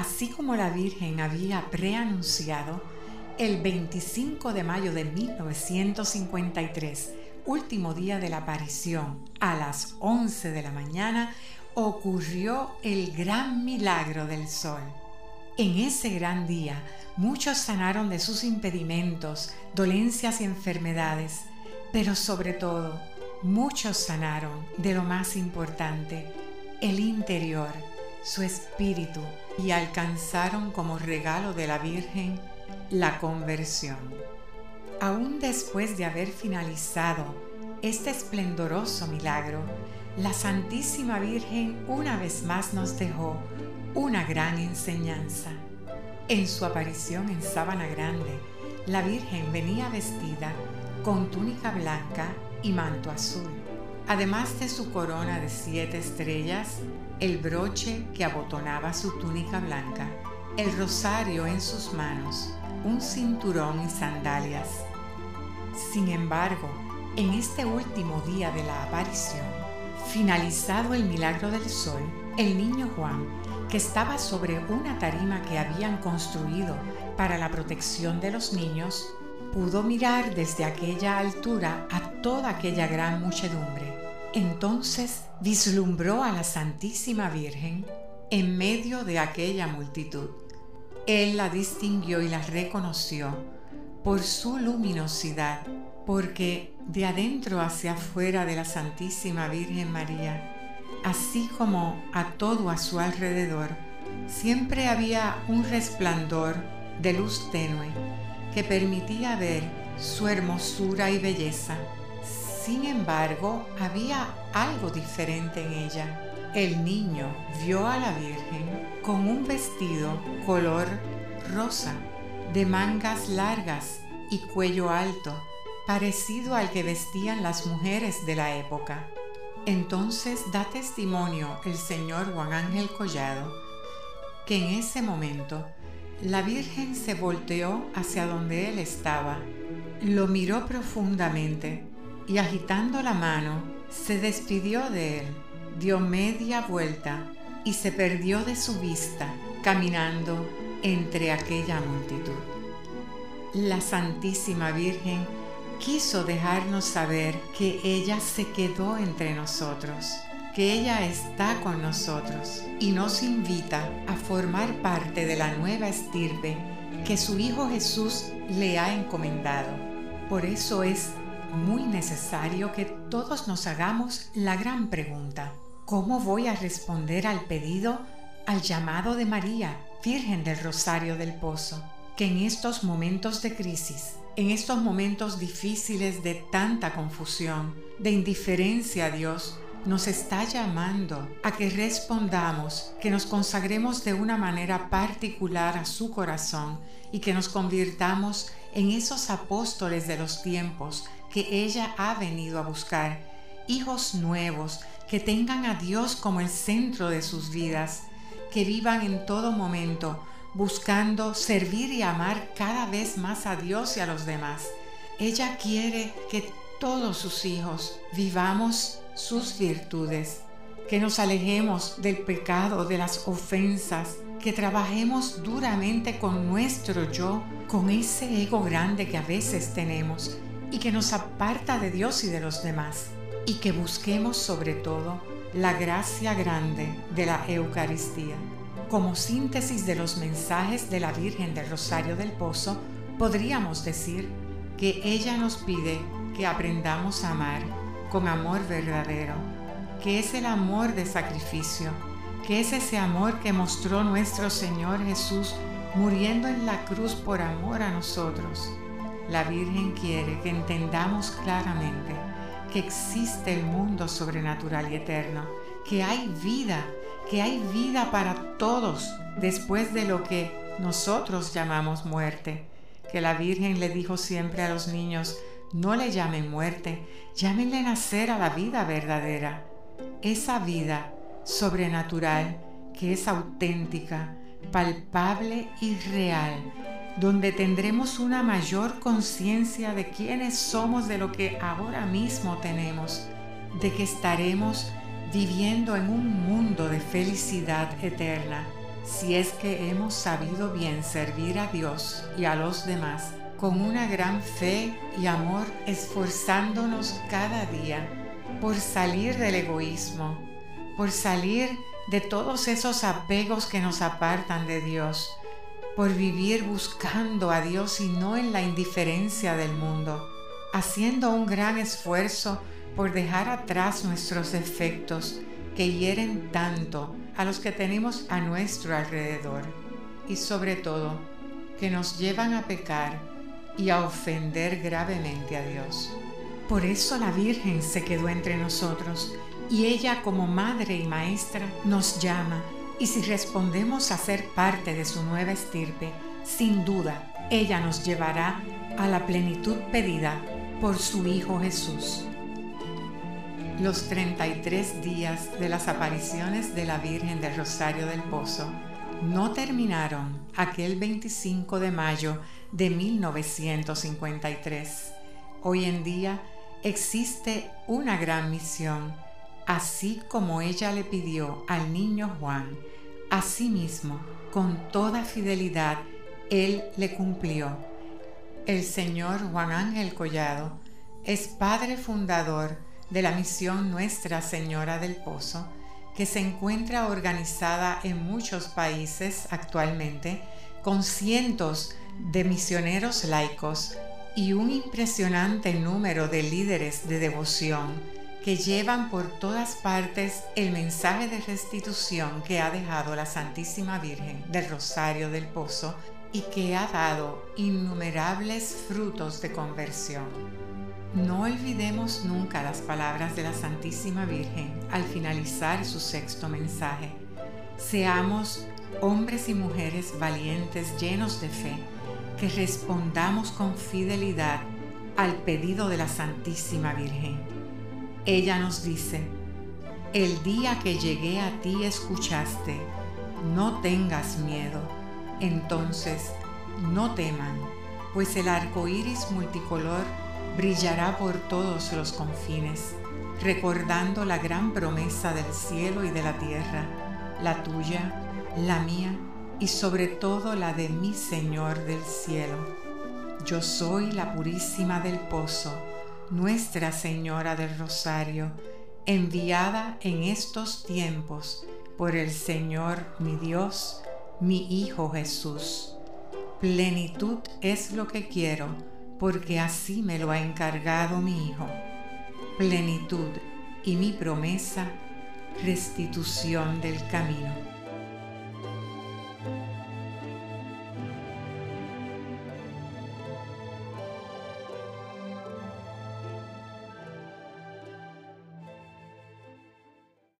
Así como la Virgen había preanunciado, el 25 de mayo de 1953, último día de la aparición, a las 11 de la mañana, ocurrió el gran milagro del sol. En ese gran día, muchos sanaron de sus impedimentos, dolencias y enfermedades, pero sobre todo, muchos sanaron de lo más importante, el interior, su espíritu, y alcanzaron como regalo de la Virgen la conversión. Aún después de haber finalizado este esplendoroso milagro, la Santísima Virgen una vez más nos dejó una gran enseñanza. En su aparición en Sábana Grande, la Virgen venía vestida con túnica blanca y manto azul, además de su corona de siete estrellas, el broche que abotonaba su túnica blanca, el rosario en sus manos, un cinturón y sandalias. Sin embargo, en este último día de la aparición, finalizado el milagro del sol, el niño Juan, que estaba sobre una tarima que habían construido para la protección de los niños, pudo mirar desde aquella altura a toda aquella gran muchedumbre. Entonces vislumbró a la Santísima Virgen en medio de aquella multitud. Él la distinguió y la reconoció por su luminosidad, porque de adentro hacia afuera de la Santísima Virgen María, así como a todo a su alrededor, siempre había un resplandor de luz tenue que permitía ver su hermosura y belleza. Sin embargo, había algo diferente en ella. El niño vio a la Virgen con un vestido color rosa, de mangas largas y cuello alto, parecido al que vestían las mujeres de la época. Entonces da testimonio el señor Juan Ángel Collado que en ese momento la Virgen se volteó hacia donde él estaba, lo miró profundamente y agitando la mano se despidió de él, dio media vuelta y se perdió de su vista caminando entre aquella multitud. La Santísima Virgen quiso dejarnos saber que ella se quedó entre nosotros que ella está con nosotros y nos invita a formar parte de la nueva estirpe que su Hijo Jesús le ha encomendado. Por eso es muy necesario que todos nos hagamos la gran pregunta, ¿cómo voy a responder al pedido, al llamado de María, Virgen del Rosario del Pozo, que en estos momentos de crisis, en estos momentos difíciles de tanta confusión, de indiferencia a Dios, nos está llamando a que respondamos, que nos consagremos de una manera particular a su corazón y que nos convirtamos en esos apóstoles de los tiempos que ella ha venido a buscar, hijos nuevos que tengan a Dios como el centro de sus vidas, que vivan en todo momento buscando servir y amar cada vez más a Dios y a los demás. Ella quiere que todos sus hijos vivamos sus virtudes, que nos alejemos del pecado, de las ofensas, que trabajemos duramente con nuestro yo, con ese ego grande que a veces tenemos y que nos aparta de Dios y de los demás, y que busquemos sobre todo la gracia grande de la Eucaristía. Como síntesis de los mensajes de la Virgen del Rosario del Pozo, podríamos decir que ella nos pide que aprendamos a amar con amor verdadero, que es el amor de sacrificio, que es ese amor que mostró nuestro Señor Jesús muriendo en la cruz por amor a nosotros. La Virgen quiere que entendamos claramente que existe el mundo sobrenatural y eterno, que hay vida, que hay vida para todos después de lo que nosotros llamamos muerte, que la Virgen le dijo siempre a los niños, no le llamen muerte, llámenle nacer a la vida verdadera, esa vida sobrenatural que es auténtica, palpable y real, donde tendremos una mayor conciencia de quiénes somos de lo que ahora mismo tenemos, de que estaremos viviendo en un mundo de felicidad eterna, si es que hemos sabido bien servir a Dios y a los demás con una gran fe y amor, esforzándonos cada día por salir del egoísmo, por salir de todos esos apegos que nos apartan de Dios, por vivir buscando a Dios y no en la indiferencia del mundo, haciendo un gran esfuerzo por dejar atrás nuestros defectos que hieren tanto a los que tenemos a nuestro alrededor y sobre todo que nos llevan a pecar y a ofender gravemente a Dios. Por eso la Virgen se quedó entre nosotros y ella como madre y maestra nos llama y si respondemos a ser parte de su nueva estirpe, sin duda ella nos llevará a la plenitud pedida por su Hijo Jesús. Los 33 días de las apariciones de la Virgen del Rosario del Pozo no terminaron aquel 25 de mayo de 1953. Hoy en día existe una gran misión, así como ella le pidió al niño Juan Asimismo, con toda fidelidad, Él le cumplió. El señor Juan Ángel Collado es padre fundador de la misión Nuestra Señora del Pozo, que se encuentra organizada en muchos países actualmente, con cientos de misioneros laicos y un impresionante número de líderes de devoción que llevan por todas partes el mensaje de restitución que ha dejado la Santísima Virgen del Rosario del Pozo y que ha dado innumerables frutos de conversión. No olvidemos nunca las palabras de la Santísima Virgen al finalizar su sexto mensaje. Seamos hombres y mujeres valientes llenos de fe, que respondamos con fidelidad al pedido de la Santísima Virgen ella nos dice, el día que llegué a ti escuchaste, no tengas miedo. Entonces, no teman, pues el arco iris multicolor brillará por todos los confines, recordando la gran promesa del cielo y de la tierra, la tuya, la mía y sobre todo la de mi Señor del cielo. Yo soy la purísima del pozo nuestra Señora del Rosario, enviada en estos tiempos por el Señor mi Dios, mi Hijo Jesús. Plenitud es lo que quiero, porque así me lo ha encargado mi Hijo. Plenitud y mi promesa, restitución del camino.